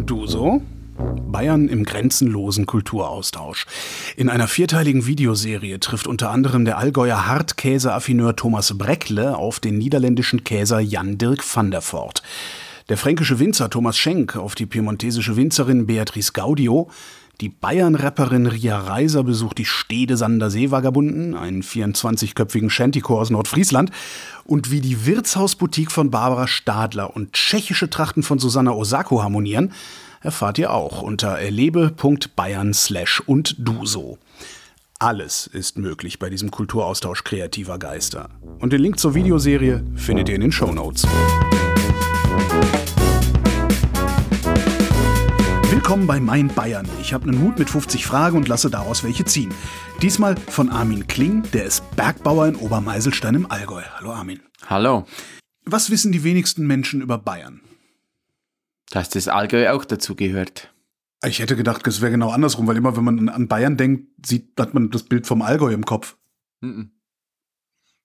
Und du so? Bayern im grenzenlosen Kulturaustausch. In einer vierteiligen Videoserie trifft unter anderem der Allgäuer Hartkäse-Affineur Thomas Breckle auf den niederländischen Käser Jan Dirk van der Voort. Der fränkische Winzer Thomas Schenk auf die piemontesische Winzerin Beatrice Gaudio. Die Bayern-Rapperin Ria Reiser besucht die Stede Sander Seevagabunden, einen 24-köpfigen Shantychor aus Nordfriesland. Und wie die Wirtshausboutique von Barbara Stadler und tschechische Trachten von Susanna Osako harmonieren, erfahrt ihr auch unter erlebe.bayern slash und du so. Alles ist möglich bei diesem Kulturaustausch kreativer Geister. Und den Link zur Videoserie findet ihr in den Show Notes. Willkommen bei Mein Bayern. Ich habe einen Hut mit 50 Fragen und lasse daraus welche ziehen. Diesmal von Armin Kling, der ist Bergbauer in Obermeiselstein im Allgäu. Hallo Armin. Hallo. Was wissen die wenigsten Menschen über Bayern? Dass das Allgäu auch dazu gehört. Ich hätte gedacht, es wäre genau andersrum, weil immer, wenn man an Bayern denkt, sieht, hat man das Bild vom Allgäu im Kopf. Mhm.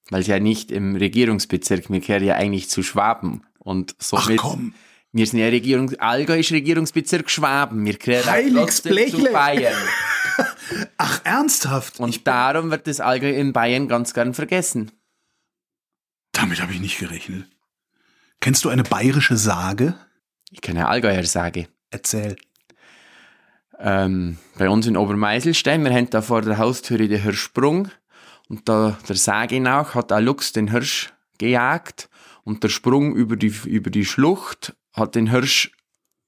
Weil es ja nicht im Regierungsbezirk, mir gehört ja eigentlich zu Schwaben. Und somit, Ach komm. Wir sind ja Regierung, Allgäu ist Regierungsbezirk Schwaben, wir Heiliges trotzdem zu. Bayern. Ach, ernsthaft? Und darum wird das Allgäu in Bayern ganz gern vergessen. Damit habe ich nicht gerechnet. Kennst du eine bayerische Sage? Ich kann ja Allgäuer sagen. Erzähl. Ähm, bei uns in Obermeiselstein, wir haben da vor der Haustüre den Hirschsprung und da der Sage nach hat ein Luchs den Hirsch gejagt und der Sprung über die, über die Schlucht hat den Hirsch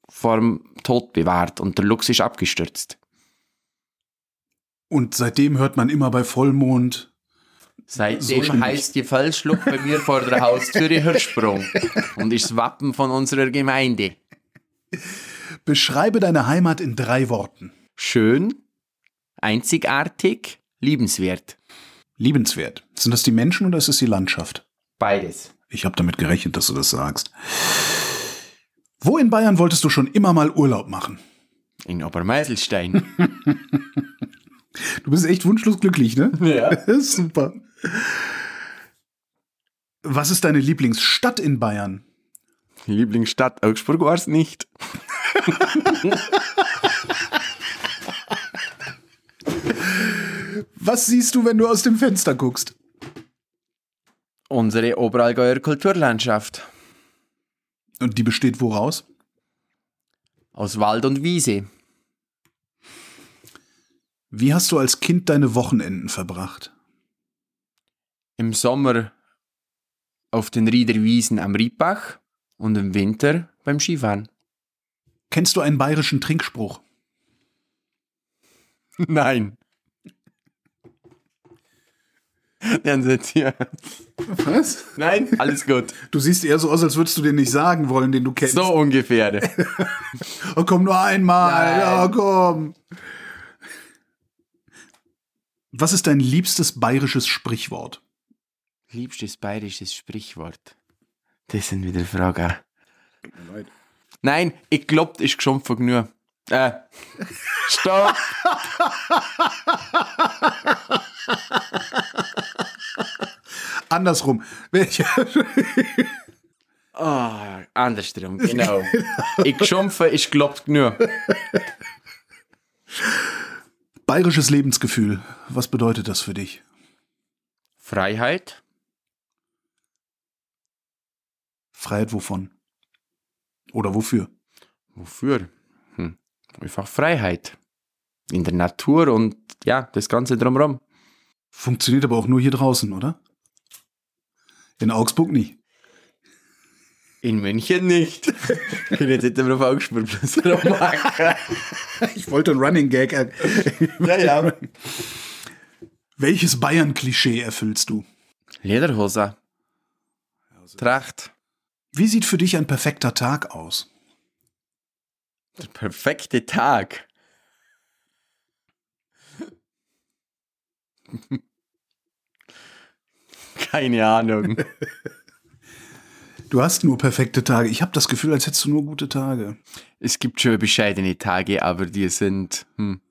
vorm Tod bewahrt und der Luchs ist abgestürzt. Und seitdem hört man immer bei Vollmond. Seitdem So heißt die Felsschlucht bei mir vor der Haustüre Hirschsprung und ist das Wappen von unserer Gemeinde. Beschreibe deine Heimat in drei Worten. Schön, einzigartig, liebenswert. Liebenswert. Sind das die Menschen oder ist es die Landschaft? Beides. Ich habe damit gerechnet, dass du das sagst. Wo in Bayern wolltest du schon immer mal Urlaub machen? In Obermeiselstein. Du bist echt wunschlos glücklich, ne? Ja. Super. Was ist deine Lieblingsstadt in Bayern? Lieblingsstadt Augsburg war es nicht. Was siehst du, wenn du aus dem Fenster guckst? Unsere Oberallgäuer Kulturlandschaft. Und die besteht woraus? Aus Wald und Wiese. Wie hast du als Kind deine Wochenenden verbracht? Im Sommer auf den Riederwiesen am Riedbach und im Winter beim Skifahren. Kennst du einen bayerischen Trinkspruch? Nein. Dann sind hier. Was? Nein, alles gut. Du siehst eher so aus, als würdest du den nicht sagen wollen, den du kennst. So ungefähr. Oh, komm nur einmal. Nein. Ja, komm. Was ist dein liebstes bayerisches Sprichwort? Liebstes bayerisches Sprichwort. Das sind wieder Fragen. Nein, ich glaub, das ist geschumpft genug. Äh. Stopp! Andersrum. Ah, andersrum, genau. ich geschumpfe, ich glaubt genug. Bayerisches Lebensgefühl. Was bedeutet das für dich? Freiheit, Freiheit wovon? Oder wofür? wofür? Hm. Einfach Freiheit. In der Natur und ja, das Ganze drumherum. Funktioniert aber auch nur hier draußen, oder? In Augsburg nicht. In München nicht. Ich bin jetzt nicht immer auf Augsburg. Ich wollte ein Running Gag. Ja, ja. Welches Bayern-Klischee erfüllst du? Lederhose. Tracht. Wie sieht für dich ein perfekter Tag aus? Der perfekte Tag. Keine Ahnung. Du hast nur perfekte Tage. Ich habe das Gefühl, als hättest du nur gute Tage. Es gibt schon bescheidene Tage, aber die sind, hm.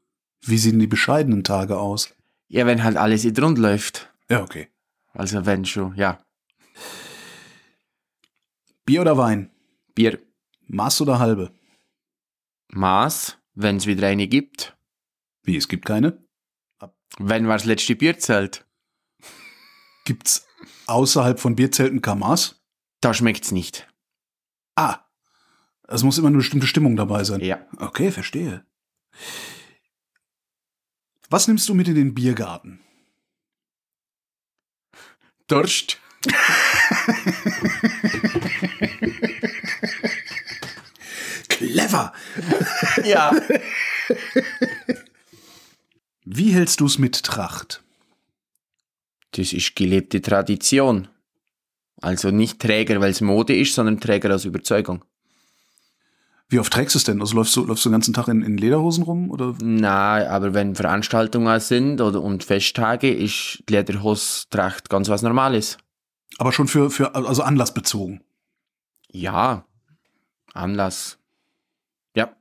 Wie sehen die bescheidenen Tage aus? Ja, wenn halt alles in rund läuft. Ja, okay. Also wenn schon, ja. Bier oder Wein? Bier. Maß oder halbe? Maß, wenn es wieder eine gibt. Wie, es gibt keine? Wenn war das letzte Bierzelt? Gibt's außerhalb von Bierzelten Kamas? Da schmeckt's nicht. Ah, es muss immer eine bestimmte Stimmung dabei sein. Ja. Okay, verstehe. Was nimmst du mit in den Biergarten? Durst. Clever! Ja. Wie hältst du's mit Tracht? Das ist gelebte Tradition. Also nicht Träger, weil es Mode ist, sondern Träger aus Überzeugung. Wie oft trägst du es denn? Also läufst du, läufst du den ganzen Tag in, in Lederhosen rum? Oder? Na, aber wenn Veranstaltungen sind oder und Festtage, ist Lederhostracht ganz was Normales. Aber schon für, für also anlassbezogen. Ja, Anlass. Ja,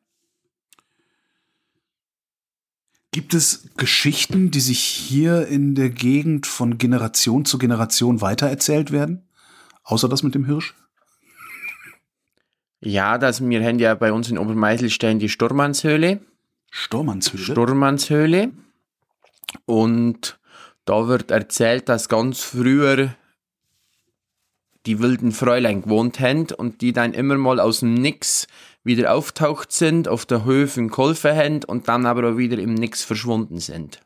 Gibt es Geschichten, die sich hier in der Gegend von Generation zu Generation weitererzählt werden? Außer das mit dem Hirsch? ja, dass wir haben ja bei uns in Obermeiselstein die Sturmannshöhle. Stormannshöhle? Sturmannshöhle. Und da wird erzählt, dass ganz früher die wilden Fräulein gewohnt haben und die dann immer mal aus dem Nix wieder auftaucht sind, auf der Höfen geholfen haben und dann aber auch wieder im Nix verschwunden sind.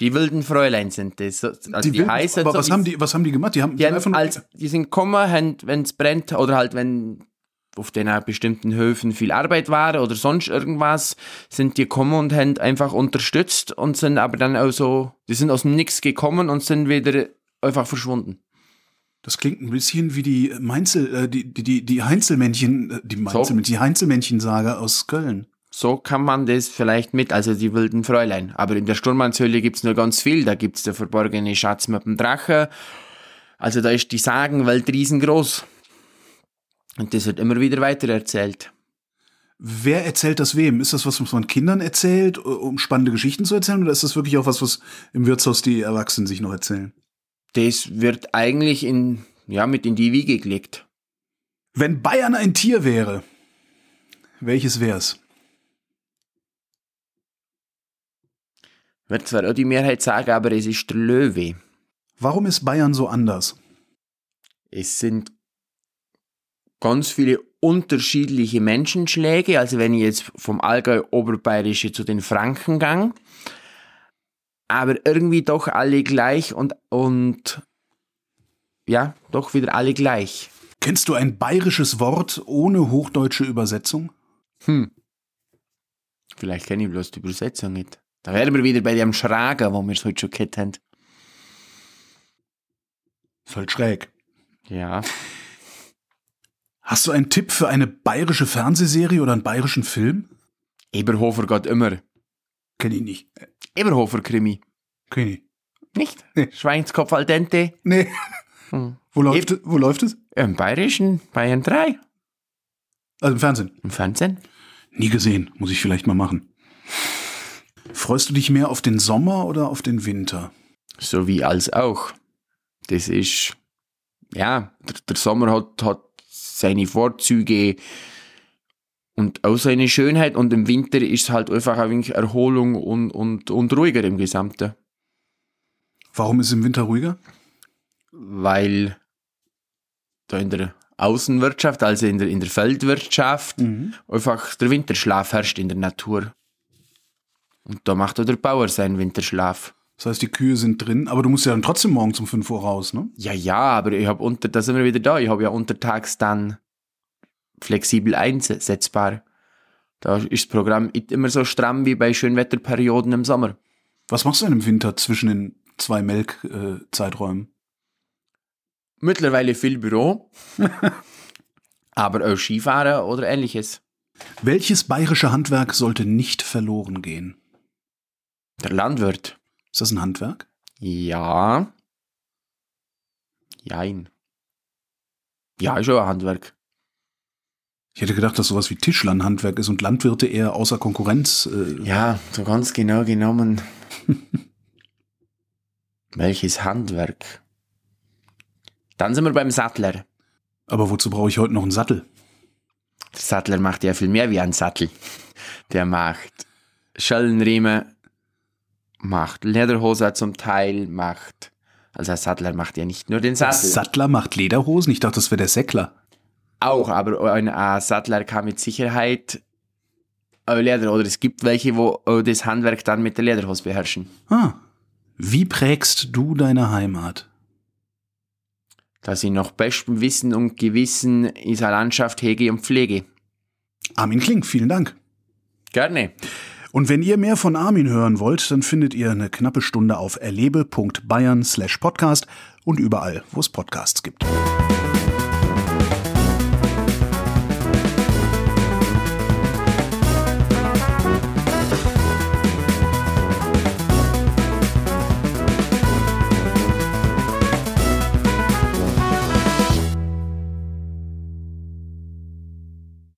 Die wilden Fräulein sind das. Also die, wilden- heißen aber so, was, die- haben die, was haben die gemacht? Die haben, die, einfach haben als, die sind gekommen, wenn es brennt, oder halt, wenn auf den bestimmten Höfen viel Arbeit war oder sonst irgendwas, sind die gekommen und haben einfach unterstützt und sind aber dann auch so, die sind aus dem Nix gekommen und sind wieder einfach verschwunden. Das klingt ein bisschen wie die Mainzel, äh, die, die, die, die Heinzelmännchen, äh, die Mainzelmännchen, die Heinzelmännchen-Sage aus Köln. So kann man das vielleicht mit, also die wilden Fräulein. Aber in der Sturmannshöhle gibt's nur ganz viel. Da gibt's der verborgene Schatz mit dem Drache. Also da ist die Sagenwelt riesengroß. Und das wird immer wieder weiter erzählt. Wer erzählt das wem? Ist das was, was man Kindern erzählt, äh, um spannende Geschichten zu erzählen? Oder ist das wirklich auch was, was im Wirtshaus die Erwachsenen sich noch erzählen? Das wird eigentlich in, ja, mit in die Wiege gelegt. Wenn Bayern ein Tier wäre, welches wär's? Wird zwar auch die Mehrheit sagen, aber es ist der Löwe. Warum ist Bayern so anders? Es sind ganz viele unterschiedliche Menschenschläge. Also wenn ich jetzt vom Allgäu Oberbayerische zu den Franken gang, aber irgendwie doch alle gleich und, und ja, doch wieder alle gleich. Kennst du ein bayerisches Wort ohne hochdeutsche Übersetzung? Vielleicht kenne ich bloß die Übersetzung nicht. Da wären wir wieder bei dem Schrager, wo wir es heute schon gehabt haben. Ist halt schräg. Ja. Hast du einen Tipp für eine bayerische Fernsehserie oder einen bayerischen Film? Eberhofer geht immer. Kenn ich nicht. Äh, Eberhofer Krimi. Kenn ich. Nicht? Nee. Schweinskopf al dente. Nee. Hm. Wo läuft, es, wo läuft es? Im Bayerischen, Bayern 3. Also im Fernsehen. Im Fernsehen. Nie gesehen. Muss ich vielleicht mal machen. Freust du dich mehr auf den Sommer oder auf den Winter? So wie als auch. Das ist, ja, der, der Sommer hat, hat seine Vorzüge und auch seine Schönheit und im Winter ist es halt einfach ein wenig Erholung und, und, und ruhiger im Gesamten. Warum ist es im Winter ruhiger? Weil da in der Außenwirtschaft, also in der, in der Feldwirtschaft, einfach der Winterschlaf herrscht in der Natur. Und da macht auch der Bauer seinen Winterschlaf. Das heißt, die Kühe sind drin, aber du musst ja dann trotzdem morgen um 5 Uhr raus, ne? Ja, ja, aber ich habe unter, da sind wir wieder da, ich habe ja untertags dann flexibel einsetzbar. Da ist das Programm nicht immer so stramm wie bei Schönwetterperioden im Sommer. Was machst du denn im Winter zwischen den zwei Melkzeiträumen? Äh? Mittlerweile viel Büro, aber auch Skifahren oder ähnliches. Welches bayerische Handwerk sollte nicht verloren gehen? Der Landwirt. Ist das ein Handwerk? Ja. Jein. Ja, ist ein Handwerk. Ich hätte gedacht, dass sowas wie Tischler ein Handwerk ist und Landwirte eher außer Konkurrenz. Äh, Ja, so ganz genau genommen. Welches Handwerk? Dann sind wir beim Sattler. Aber wozu brauche ich heute noch einen Sattel? Der Sattler macht ja viel mehr wie ein Sattel. Der macht Schellenriemen, macht Lederhose zum Teil, macht. Also ein Sattler macht ja nicht nur den Sattel. Sattler macht Lederhosen? Ich dachte, das wäre der Säckler. Auch, aber ein, ein Sattler kann mit Sicherheit äh, Leder, oder es gibt welche, wo äh, das Handwerk dann mit der Lederhose beherrschen. Ah. Wie prägst du deine Heimat? Dass ich nach bestem Wissen und Gewissen dieser Landschaft hege und pflege. Armin Klink, vielen Dank. Gerne. Und wenn ihr mehr von Armin hören wollt, dann findet ihr eine knappe Stunde auf erlebe.bayern slash podcast und überall, wo es Podcasts gibt.